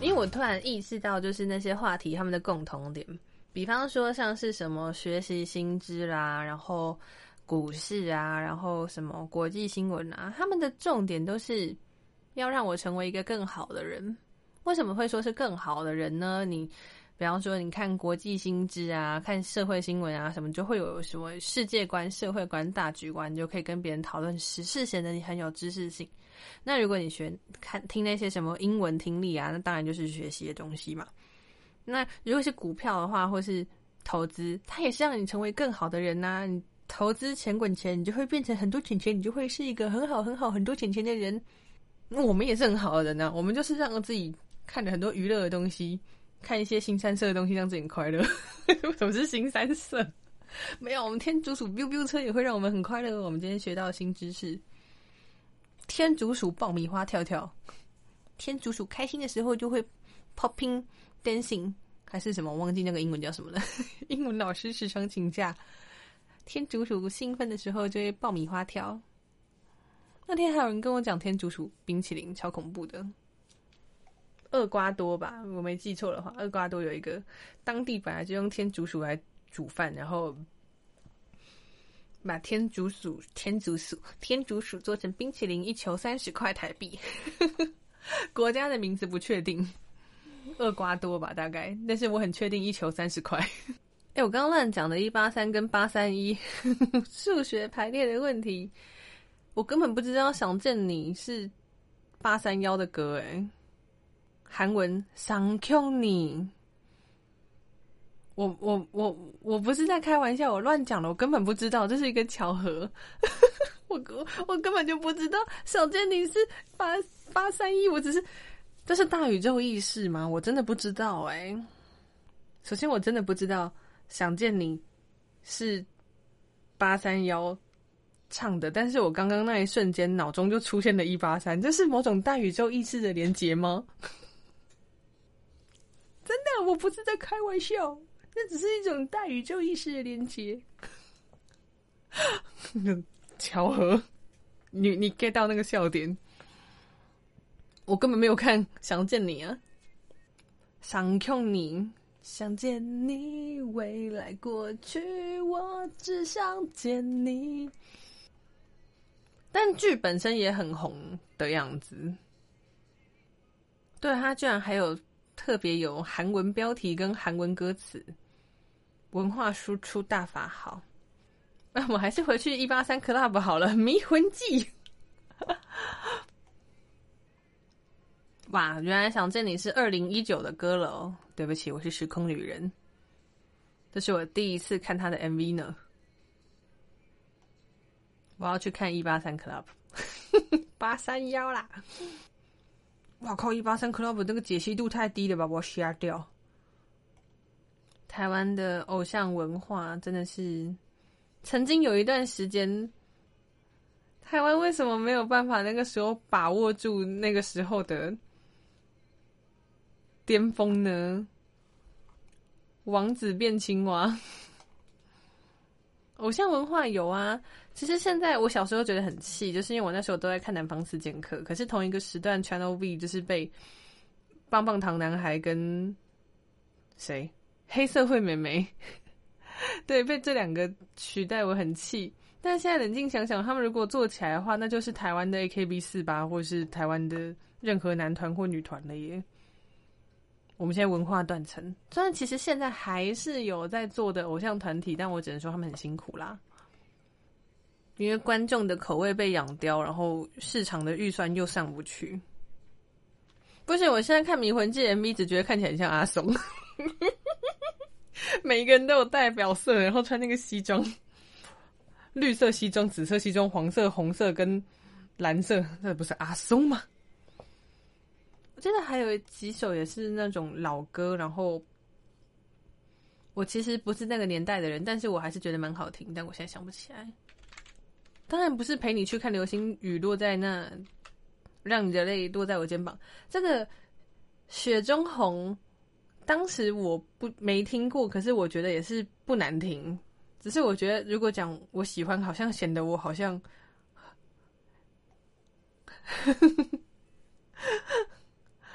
因为我突然意识到，就是那些话题他们的共同点，比方说像是什么学习新知啦，然后股市啊，然后什么国际新闻啊，他们的重点都是要让我成为一个更好的人。为什么会说是更好的人呢？你比方说，你看国际新知啊，看社会新闻啊，什么就会有什么世界观、社会观、大局观，你就可以跟别人讨论时事，显得你很有知识性。那如果你学看听那些什么英文听力啊，那当然就是学习的东西嘛。那如果是股票的话，或是投资，它也是让你成为更好的人呐。你投资钱滚钱，你就会变成很多钱钱，你就会是一个很好很好很多钱钱的人。那我们也是很好的人呐，我们就是让自己看着很多娱乐的东西。看一些新三色的东西，让自己快乐。为 什么是新三色？没有，我们天竺鼠 biu biu 车也会让我们很快乐。我们今天学到新知识：天竺鼠爆米花跳跳。天竺鼠开心的时候就会 popping dancing，还是什么？忘记那个英文叫什么了。英文老师时常请假。天竺鼠兴奋的时候就会爆米花跳。那天还有人跟我讲天竺鼠冰淇淋，超恐怖的。厄瓜多吧，我没记错的话，厄瓜多有一个当地本来就用天竺鼠来煮饭，然后把天竺鼠、天竺鼠、天竺鼠做成冰淇淋，一球三十块台币。国家的名字不确定，厄瓜多吧，大概，但是我很确定一球三十块。哎，我刚刚乱讲的一八三跟八三一 数学排列的问题，我根本不知道想见你是八三幺的歌，哎。韩文想 Q 你，我我我我不是在开玩笑，我乱讲了，我根本不知道，这是一个巧合。我我根本就不知道小见你是八八三一，我只是这是大宇宙意识吗？我真的不知道哎。首先我真的不知道想见你是八三幺唱的，但是我刚刚那一瞬间脑中就出现了一八三，这是某种大宇宙意识的连接吗？真的，我不是在开玩笑，那只是一种大宇宙意识的连接。巧合，你你 get 到那个笑点？我根本没有看《想见你》啊，想看你，想见你，未来过去，我只想见你。但剧本身也很红的样子，对他居然还有。特别有韩文标题跟韩文歌词，文化输出大法好。那 我还是回去一八三 club 好了，《迷魂记》。哇，原来想见你是二零一九的歌了哦。对不起，我是时空旅人。这是我第一次看他的 MV 呢。我要去看一八三 club，八三幺啦。哇靠！一八三 club 那个解析度太低了吧，我瞎掉。台湾的偶像文化真的是，曾经有一段时间，台湾为什么没有办法那个时候把握住那个时候的巅峰呢？王子变青蛙，偶像文化有啊。其实现在我小时候觉得很气，就是因为我那时候都在看《南方四剑客》，可是同一个时段 Channel V 就是被棒棒糖男孩跟谁黑社会美眉，对，被这两个取代，我很气。但现在冷静想想，他们如果做起来的话，那就是台湾的 AKB 四八，或是台湾的任何男团或女团了耶。我们现在文化断层，虽然其实现在还是有在做的偶像团体，但我只能说他们很辛苦啦。因为观众的口味被养刁，然后市场的预算又上不去。不行，我现在看《迷魂记》MV，只觉得看起来很像阿松。每一个人都有代表色，然后穿那个西装，绿色西装、紫色西装、黄色、红色跟蓝色，那不是阿松吗？我记得还有几首也是那种老歌，然后我其实不是那个年代的人，但是我还是觉得蛮好听，但我现在想不起来。当然不是陪你去看流星雨落在那，让你的泪落在我肩膀。这个雪中红，当时我不没听过，可是我觉得也是不难听。只是我觉得如果讲我喜欢，好像显得我好像，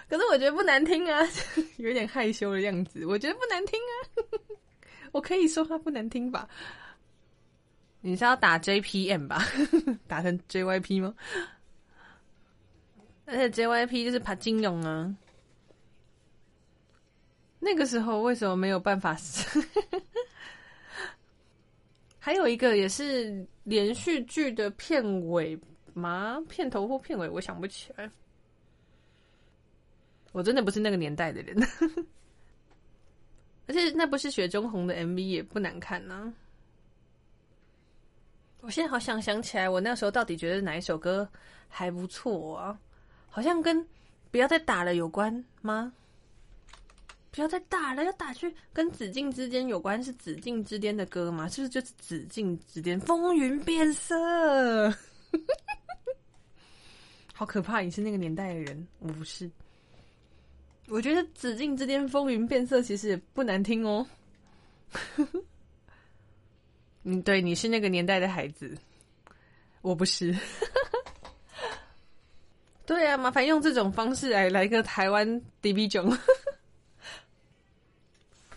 可是我觉得不难听啊，有点害羞的样子。我觉得不难听啊，我可以说它不难听吧？你是要打 JPM 吧？打成 JYP 吗？而且 JYP 就是爬金勇啊。那个时候为什么没有办法？还有一个也是连续剧的片尾吗？片头或片尾，我想不起来。我真的不是那个年代的人，而且那不是雪中红的 MV 也不难看呢。我现在好想想起来，我那时候到底觉得哪一首歌还不错啊？好像跟不要再打了有关吗？不要再打了，要打去跟紫禁之巅有关，是紫禁之巅的歌吗？是不是就是紫禁之巅风云变色？好可怕！你是那个年代的人，我不是。我觉得紫禁之巅风云变色其实也不难听哦。嗯，对，你是那个年代的孩子，我不是。对啊，麻烦用这种方式来来个台湾 DB 囧。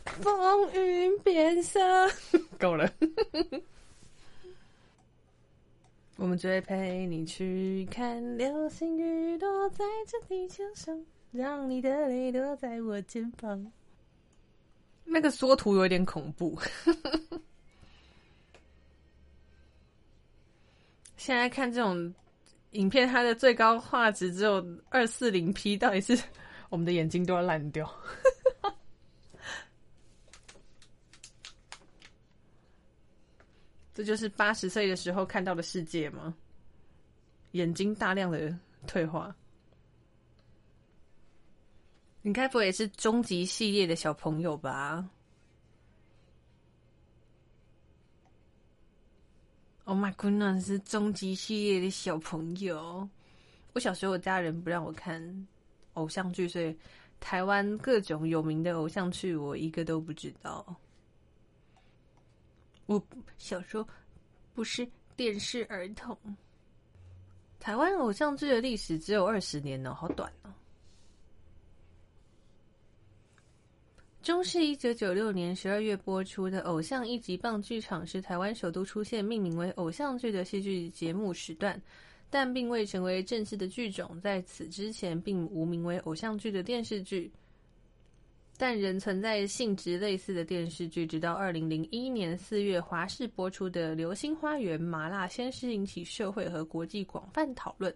风云变色，够了。我们只会陪你去看流星雨落在这地球上，让你的泪落在我肩膀。那个缩图有点恐怖。现在看这种影片，它的最高画质只有二四零 P，到底是我们的眼睛都要烂掉？这就是八十岁的时候看到的世界吗？眼睛大量的退化。你该不会也是终极系列的小朋友吧？Oh my goodness，是终极系列的小朋友。我小时候我家人不让我看偶像剧，所以台湾各种有名的偶像剧我一个都不知道。我小时候不是电视儿童。台湾偶像剧的历史只有二十年呢，好短哦。中视一九九六年十二月播出的《偶像一级棒剧场》是台湾首都出现命名为偶像剧的戏剧节目时段，但并未成为正式的剧种。在此之前，并无名为偶像剧的电视剧。但仍存在性质类似的电视剧，直到二零零一年四月华视播出的《流星花园》麻辣鲜师引起社会和国际广泛讨论，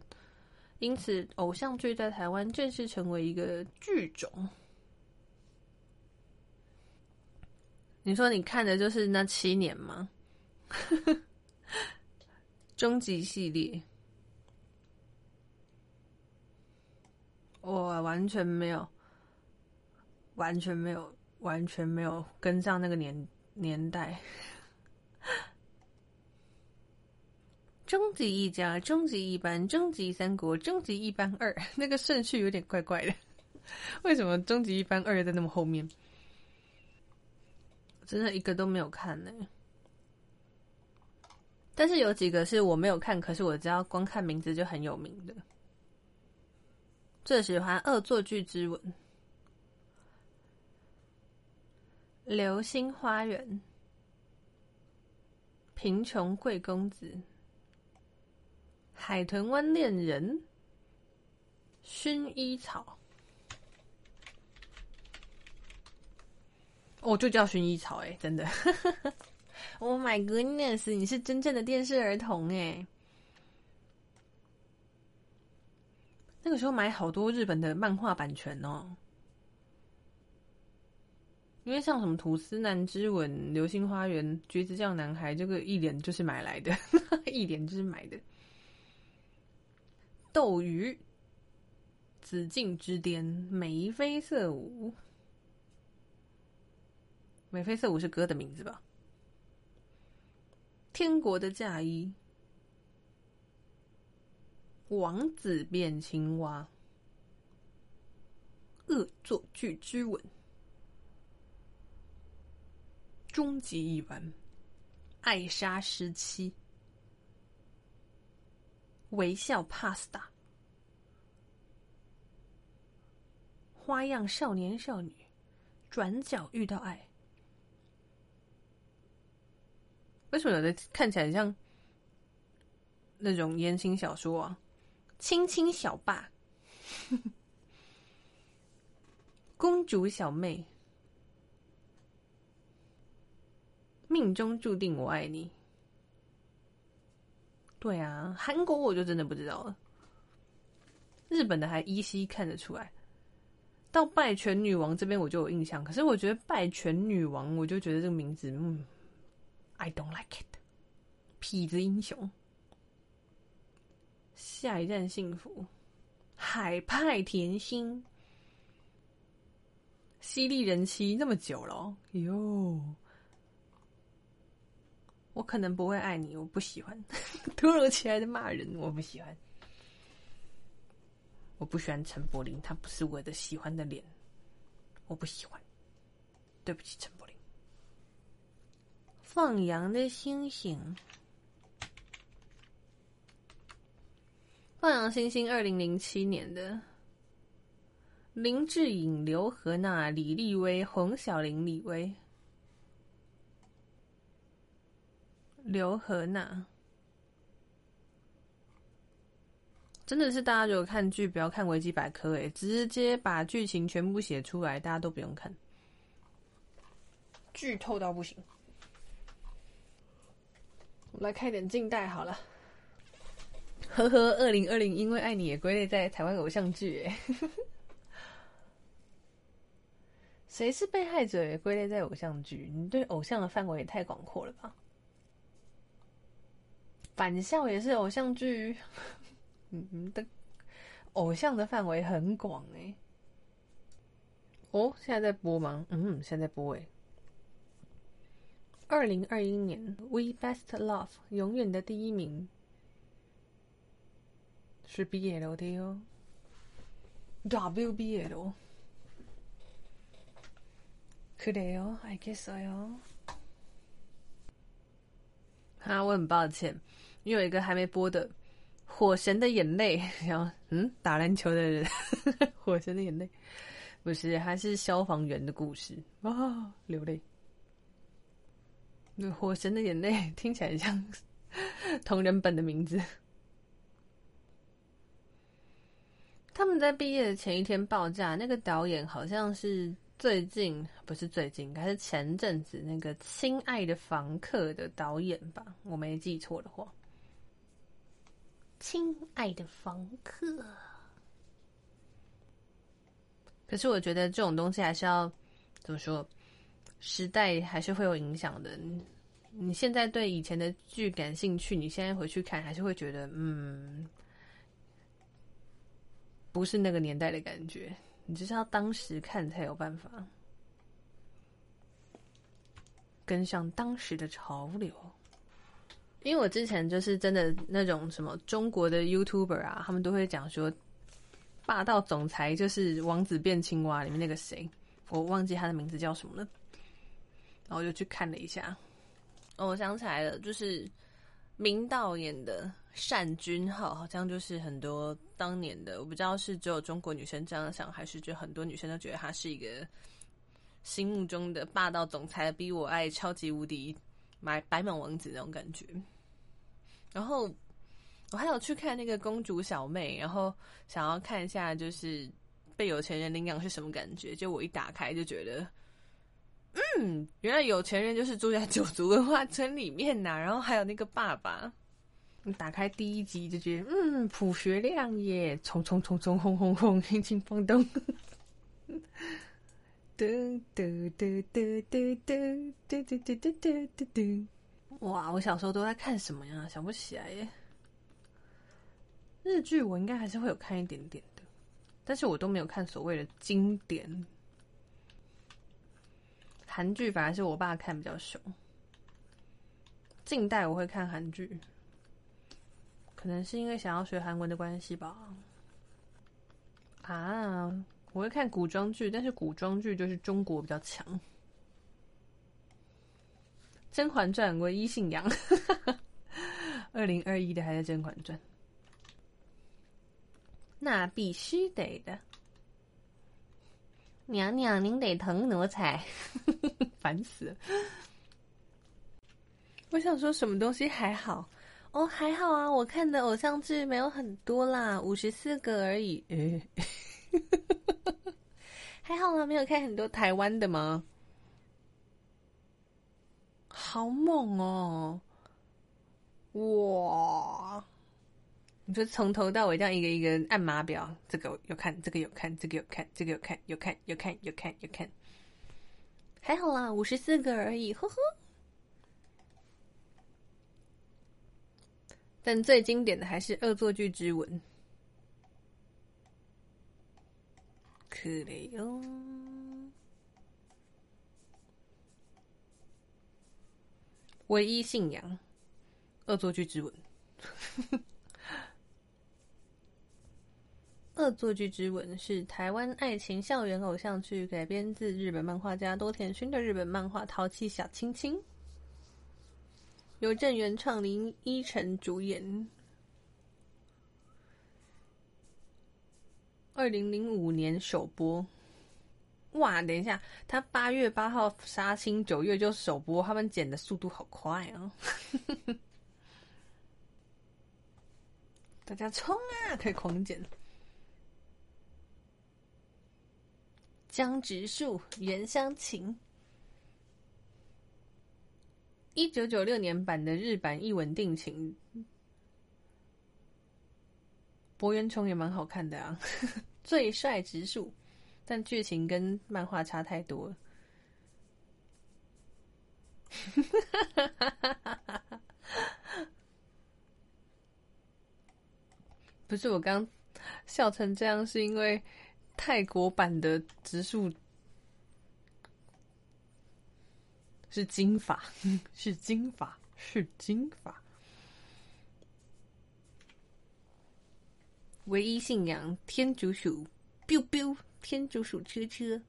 因此偶像剧在台湾正式成为一个剧种。你说你看的就是那七年吗？终极系列，我完全没有。完全没有，完全没有跟上那个年年代。终极一家、终极一班、终极三国、终极一班二，那个顺序有点怪怪的。为什么终极一班二在那么后面？真的一个都没有看呢。但是有几个是我没有看，可是我知道光看名字就很有名的。最喜欢《恶作剧之吻》。流星花园、贫穷贵公子、海豚湾恋人、薰衣草，哦，就叫薰衣草哎，真的，Oh my goodness，你是真正的电视儿童哎！那个时候买好多日本的漫画版权哦。因为像什么吐司男之吻、流星花园、橘子酱男孩，这个一脸就是买来的，一脸就是买的。斗鱼、紫禁之巅、眉飞色舞、眉飞色舞是歌的名字吧？天国的嫁衣、王子变青蛙、恶作剧之吻。终极一班，艾莎时期，微笑 Pasta，花样少年少女，转角遇到爱。为什么有的看起来像那种言情小说啊？亲亲小霸，公主小妹，命中注定我爱你。对啊，韩国我就真的不知道了。日本的还依稀看得出来。到拜权女王这边我就有印象，可是我觉得拜权女王，我就觉得这个名字，嗯，I don't like it。痞子英雄，下一站幸福，海派甜心，犀利人妻那么久了哟，我可能不会爱你，我不喜欢，突如其来的骂人，我不喜欢。我不喜欢陈柏霖，他不是我的喜欢的脸，我不喜欢。对不起，陈柏霖。放羊的星星，放羊星星，二零零七年的，林志颖、刘荷娜、李丽薇、洪小玲、李薇、刘荷娜。真的是大家如果看剧不要看维基百科，哎，直接把剧情全部写出来，大家都不用看，剧透到不行。我来开点近代好了。呵呵，二零二零因为爱你也归类在台湾偶像剧，哎，谁是被害者也归类在偶像剧？你对偶像的范围也太广阔了吧？返校也是偶像剧。嗯嗯的，偶像的范围很广哎。哦，现在在播吗？嗯，现在播哎。二零二一年，We Best Love 永远的第一名是 BL 的哦，WBL。可以哦，I guess 哟。哈，我很抱歉，因为有一个还没播的。火神的眼泪，然后嗯，打篮球的人，火神的眼泪，不是，还是消防员的故事啊，流泪。那火神的眼泪 听起来像同人本的名字。他们在毕业的前一天爆炸，那个导演好像是最近，不是最近，应该是前阵子那个《亲爱的房客》的导演吧？我没记错的话。亲爱的房客，可是我觉得这种东西还是要怎么说？时代还是会有影响的。你现在对以前的剧感兴趣，你现在回去看，还是会觉得嗯，不是那个年代的感觉。你就是要当时看才有办法跟上当时的潮流。因为我之前就是真的那种什么中国的 YouTuber 啊，他们都会讲说，霸道总裁就是《王子变青蛙》里面那个谁，我忘记他的名字叫什么了。然后我就去看了一下，哦，我想起来了，就是明道演的《善君浩》，好像就是很多当年的，我不知道是只有中国女生这样想，还是就很多女生都觉得他是一个心目中的霸道总裁，逼我爱超级无敌。买白马王子那种感觉，然后我还有去看那个公主小妹，然后想要看一下就是被有钱人领养是什么感觉。就我一打开就觉得，嗯，原来有钱人就是住在九族文化村里面呐。然后还有那个爸爸，你打开第一集就觉得，嗯，朴学亮耶，冲冲冲冲轰轰轰，轻轻放动。嘟嘟嘟嘟嘟嘟嘟嘟嘟嘟嘟嘟！哇，我小时候都在看什么呀？想不起来耶。日剧我应该还是会有看一点点的，但是我都没有看所谓的经典。韩剧反而是我爸看比较凶。近代我会看韩剧，可能是因为想要学韩文的关系吧。啊。我会看古装剧，但是古装剧就是中国比较强，《甄嬛传》唯一信仰，二零二一的还在《甄嬛传》，那必须得的。娘娘，您得疼奴才，烦死了。我想说什么东西还好哦，还好啊，我看的偶像剧没有很多啦，五十四个而已。诶，还好啦，没有看很多台湾的吗？好猛哦！哇！你就从头到尾这样一个一个按码表，这个有看，这个有看，这个有看，这个有看，有看，有看，有看，有看。还好啦，五十四个而已，呵呵。但最经典的还是《恶作剧之吻》，可怜哟。唯一信仰，《恶作剧之吻》。《恶作剧之吻》是台湾爱情校园偶像剧，改编自日本漫画家多田薰的日本漫画《淘气小亲亲》，由正原创林依晨主演。二零零五年首播。哇，等一下，他八月八号杀青，九月就首播，他们剪的速度好快啊！大家冲啊，可以狂剪。江直树、原乡情，一九九六年版的日版一吻定情，博元崇也蛮好看的啊，最帅直树，但剧情跟漫画差太多了。不是我刚笑成这样，是因为。泰国版的植树 是金发，是金发，是金发。唯一信仰天竺鼠，biu biu，天竺鼠车车。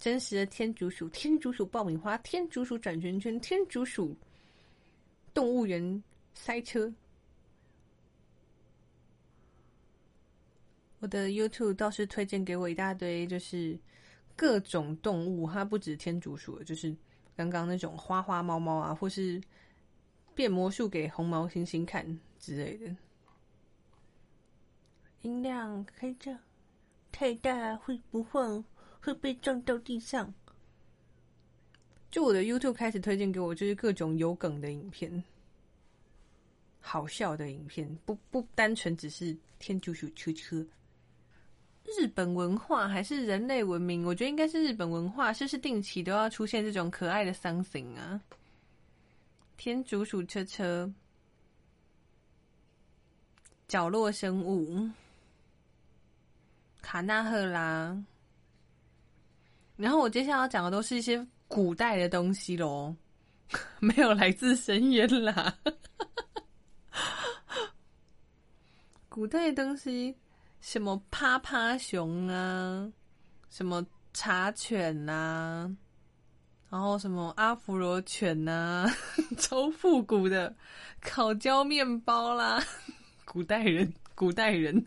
真实的天竺鼠，天竺鼠爆米花，天竺鼠转圈圈，天竺鼠动物园塞车。我的 YouTube 倒是推荐给我一大堆，就是各种动物，它不止天竺鼠，就是刚刚那种花花猫猫啊，或是变魔术给红毛猩猩看之类的。音量开着，太大会不会会被撞到地上？就我的 YouTube 开始推荐给我，就是各种有梗的影片，好笑的影片，不不单纯只是天竺鼠车车。日本文化还是人类文明？我觉得应该是日本文化，是不是定期都要出现这种可爱的 something 啊？天竺鼠车车、角落生物、卡纳赫拉，然后我接下来要讲的都是一些古代的东西喽，没有来自深渊啦，古代的东西。什么趴趴熊啊，什么茶犬呐，然后什么阿弗罗犬呐，超复古的烤焦面包啦，古代人，古代人，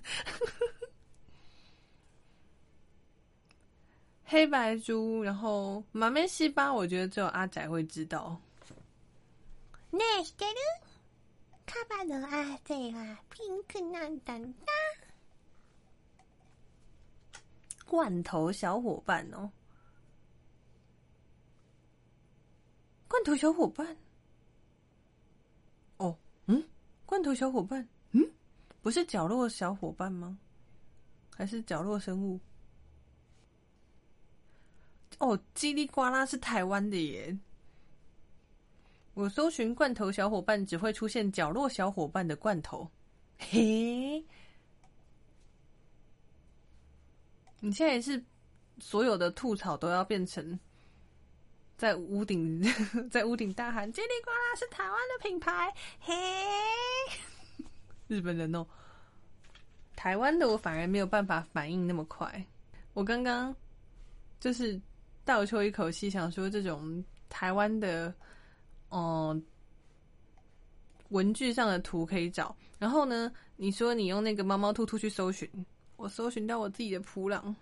黑白猪，然后马面西巴，我觉得只有阿仔会知道。ねえ、知ってる？カバの汗はピンクなんだんだ。罐头小伙伴哦， 罐头小伙伴，哦，嗯，罐头小伙伴，嗯，不是角落小伙伴吗？还是角落生物？哦，叽里呱啦是台湾的耶！我搜寻罐头小伙伴，只会出现角落小伙伴的罐头，嘿。你现在是所有的吐槽都要变成在屋顶，在屋顶大喊“叽里呱啦”是台湾的品牌，嘿，日本人哦。台湾的我反而没有办法反应那么快。我刚刚就是倒抽一口气，想说这种台湾的，嗯，文具上的图可以找。然后呢，你说你用那个猫猫兔兔去搜寻，我搜寻到我自己的普朗，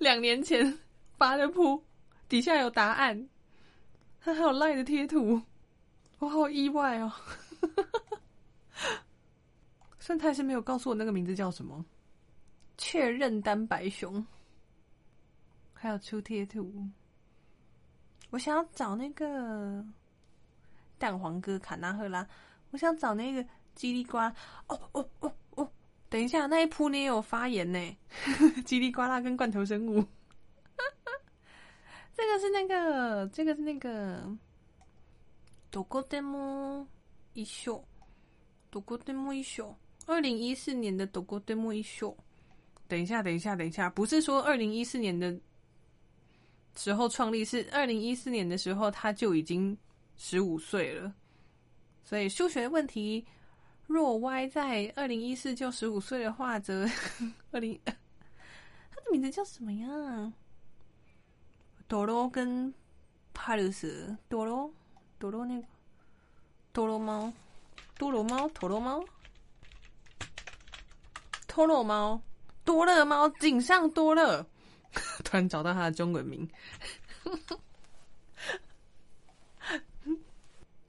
两年前发的铺底下有答案，他还有赖的贴图，我好意外哦。但他还是没有告诉我那个名字叫什么。确认单白熊，还有出贴图。我想要找那个蛋黄哥卡纳赫拉，我想找那个叽里呱。哦哦哦，等一下，那一铺你也有发言呢。叽里呱啦跟罐头生物，这个是那个，这个是那个。どこでも一緒，どこでも一緒。二零一四年的《どこでも一緒》。等一下，等一下，等一下，不是说二零一四年的时候创立，是二零一四年的时候他就已经十五岁了。所以数学问题， 若 y 在二零一四就十五岁的话，则 二零他的名字叫什么呀？多罗跟帕鲁斯，多罗，多罗那个？多罗猫，多罗猫，陀螺猫。托罗猫，多乐猫，井上多乐，突然找到他的中文名，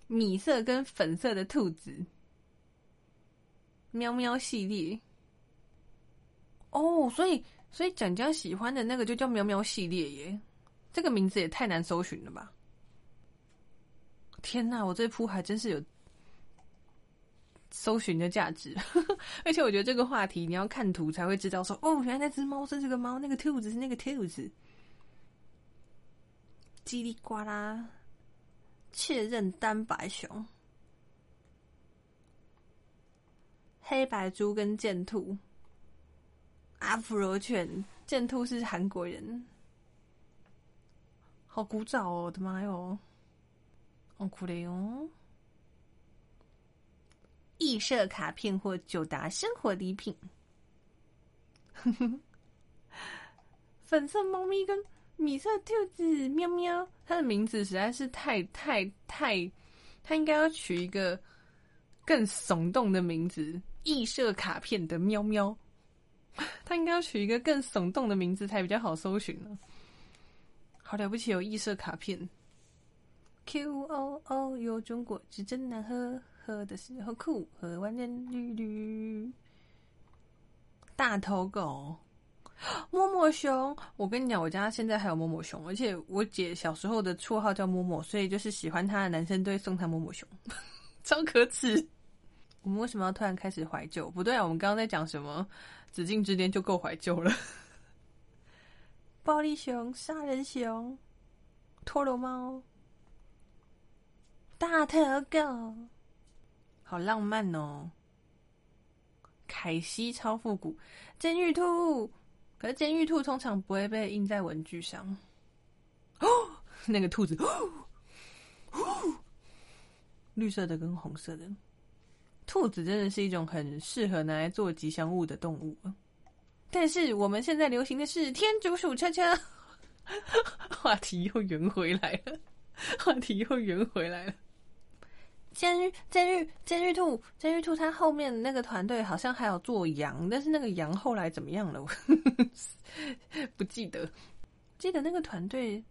米色跟粉色的兔子，喵喵系列。哦，所以所以蒋江喜欢的那个就叫喵喵系列耶，这个名字也太难搜寻了吧！天哪，我这铺还真是有。搜寻的价值，而且我觉得这个话题你要看图才会知道，说哦，原来那只猫是这个猫，那个兔子是那个兔子。叽里呱啦，确认单白熊、黑白猪跟剑兔、阿芙罗犬，剑兔是韩国人，好古早哦，我的妈哟，好酷的哟。异色卡片或九达生活礼品，粉色猫咪跟米色兔子喵喵，它的名字实在是太太太，它应该要取一个更耸动的名字。异色卡片的喵喵，它应该要取一个更耸动的名字才比较好搜寻呢。好了不起，有异色卡片。Q O O，有种果汁真难喝。喝的时候酷，喝完人绿绿。大头狗，摸摸熊。我跟你讲，我家现在还有摸摸熊，而且我姐小时候的绰号叫摸摸，所以就是喜欢她的男生都会送她摸摸熊，超可耻。我们为什么要突然开始怀旧？不对啊，我们刚刚在讲什么？紫禁之巅就够怀旧了。暴力熊、杀人熊、陀螺猫、大头狗。好浪漫哦！凯西超复古，监狱兔。可是监狱兔通常不会被印在文具上。哦，那个兔子，绿色的跟红色的兔子真的是一种很适合拿来做吉祥物的动物。但是我们现在流行的是天竺鼠车车。话题又圆回来了，话题又圆回来了。监狱，监狱，监狱兔，监狱兔，它后面那个团队好像还有做羊，但是那个羊后来怎么样了？不记得，记得那个团队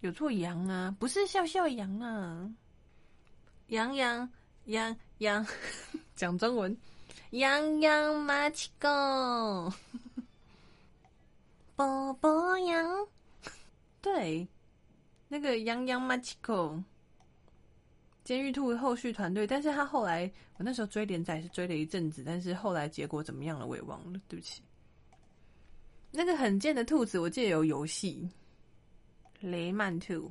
有做羊啊，不是笑笑羊啊，羊羊羊羊，讲中文，羊羊马奇狗，波波羊，对，那个羊羊马奇狗。监狱兔后续团队，但是他后来，我那时候追连载是追了一阵子，但是后来结果怎么样了，我也忘了，对不起。那个很贱的兔子，我记得有游戏，雷曼兔，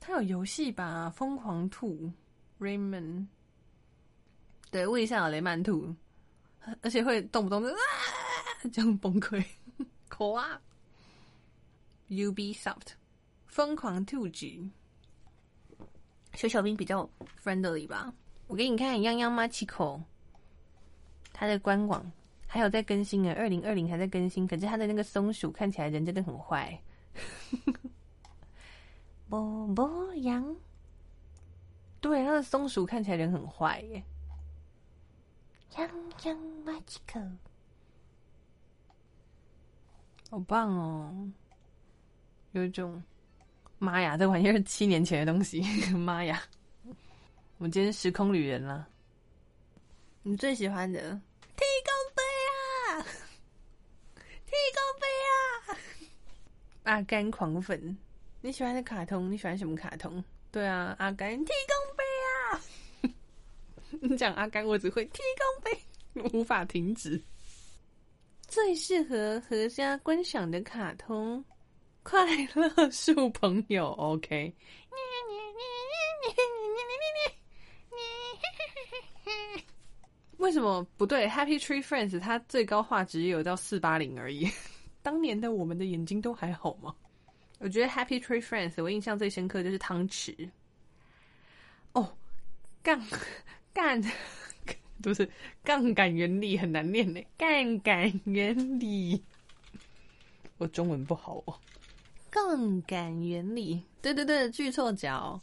它有游戏吧？疯狂兔，Raymond，对，问一下有雷曼兔，而且会动不动就啊这样崩溃，可啊，Ubisoft，疯狂兔子。小小兵比较 friendly 吧，我给你看泱泱 Machiko，它的官网。还有在更新啊，二零二零还在更新，可是它的那个松鼠看起来人真的很坏。波波羊。对，那个松鼠看起来人很坏耶。羊羊马吉克，好棒哦！有一种，妈呀，这玩意儿七年前的东西，妈呀！我们今天时空旅人了。你最喜欢的？提供杯啊！提供杯啊！阿甘狂粉，你喜欢的卡通？你喜欢什么卡通？对啊，阿甘提供 讲阿甘，我只会提供杯，无法停止。最适合合家观赏的卡通，《快乐树朋友》OK。为什么不对？Happy Tree Friends 它最高画质也有到四八零而已。当年的我们的眼睛都还好吗？我觉得 Happy Tree Friends 我印象最深刻就是汤匙。哦，杠杠 都是杠杆原理很难念呢。杠杆原理，我中文不好哦。杠杆原理，对对对，锯错角。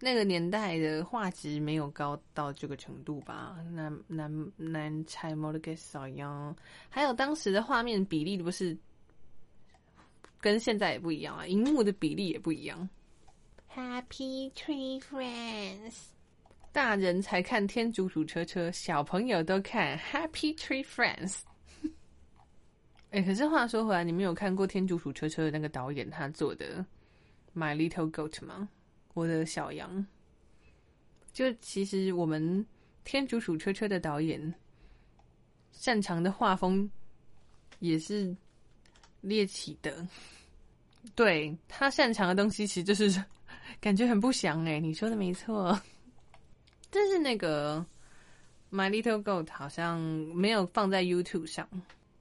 那个年代的画质没有高到这个程度吧？难难难拆摩的给少样，还有当时的画面比例不是跟现在也不一样啊，荧幕的比例也不一样。Happy Tree Friends，大人才看天竺鼠车车，小朋友都看 Happy Tree Friends。哎，可是话说回来，你们有看过天竺鼠车车的那个导演他做的 My Little Goat 吗？我的小羊，就其实我们天竺鼠车车的导演擅长的画风也是猎奇的，对他擅长的东西其实就是 感觉很不祥哎，你说的没错。但是那个 My Little Goat 好像没有放在 YouTube 上，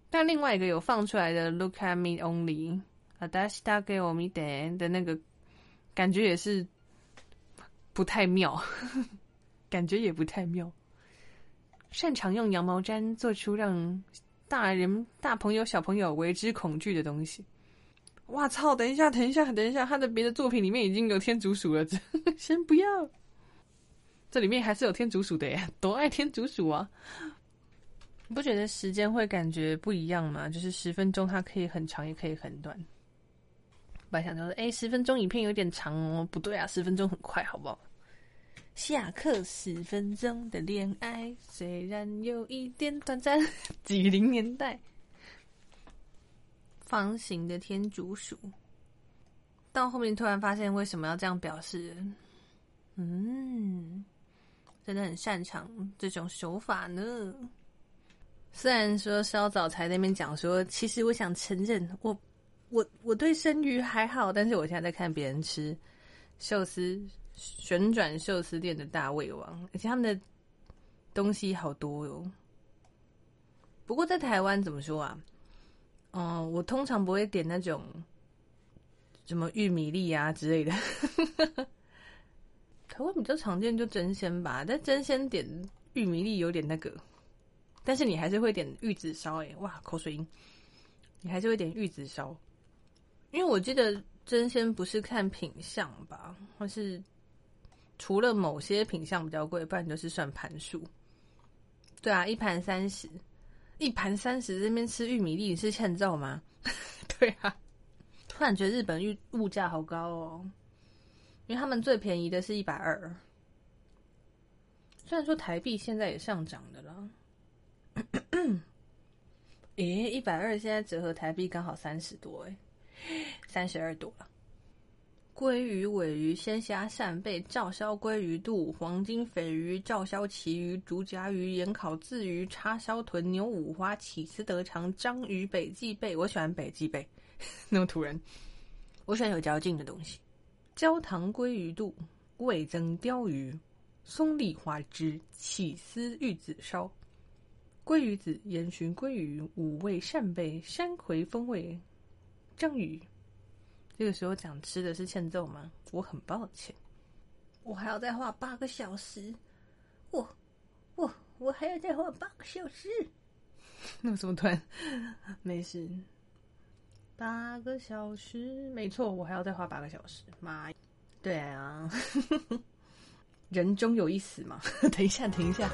但另外一个有放出来的 Look at Me Only 啊，大西大给我们点的那个感觉也是。不太妙，感觉也不太妙。擅长用羊毛毡做出让大人、大朋友、小朋友为之恐惧的东西。哇操！等一下，等一下，等一下，他的别的作品里面已经有天竺鼠了，先不要。这里面还是有天竺鼠的呀，多爱天竺鼠啊！你不觉得时间会感觉不一样吗？就是十分钟，它可以很长，也可以很短。本来想说，哎，十分钟影片有点长哦，不对啊，十分钟很快，好不好？下课十分钟的恋爱，虽然有一点短暂。几零年代，方形的天竺鼠，到后面突然发现为什么要这样表示？嗯，真的很擅长这种手法呢。虽然说烧早才那边讲说，其实我想承认我。我我对生鱼还好，但是我现在在看别人吃寿司旋转寿司店的大胃王，而且他们的东西好多哟。不过在台湾怎么说啊？嗯，我通常不会点那种什么玉米粒啊之类的。台湾比较常见就真鲜吧，但真鲜点玉米粒有点那个，但是你还是会点玉子烧哎，哇，口水音，你还是会点玉子烧。因为我记得真鲜不是看品相吧，或是除了某些品相比较贵，不然就是算盘数。对啊，一盘三十，一盘三十，这边吃玉米粒是欠揍吗？对啊，突然觉得日本物物价好高哦，因为他们最便宜的是一百二，虽然说台币现在也上涨的了。诶，一百二现在折合台币刚好三十多哎。三十二度了。鲑鱼、尾鱼、鲜虾、扇贝、照烧鲑鱼肚、黄金鲱鱼、照烧旗鱼、竹夹鱼、盐烤鲫鱼、叉烧豚、牛五花、起司德肠、章鱼、北极贝。我喜欢北极贝，那么突然，我喜欢有嚼劲的东西。焦糖鲑鱼肚、味增鲷鱼、松丽花枝、起司玉子烧、鲑鱼子、烟熏鲑鱼、五味扇贝、山葵风味。章鱼，这个时候讲吃的是欠揍吗？我很抱歉，我还要再画八个小时，我我我还要再画八个小时，那怎么突然？没事，八个小时，没错，我还要再花八个小时。妈，对啊，人终有一死嘛。等一下，停一下。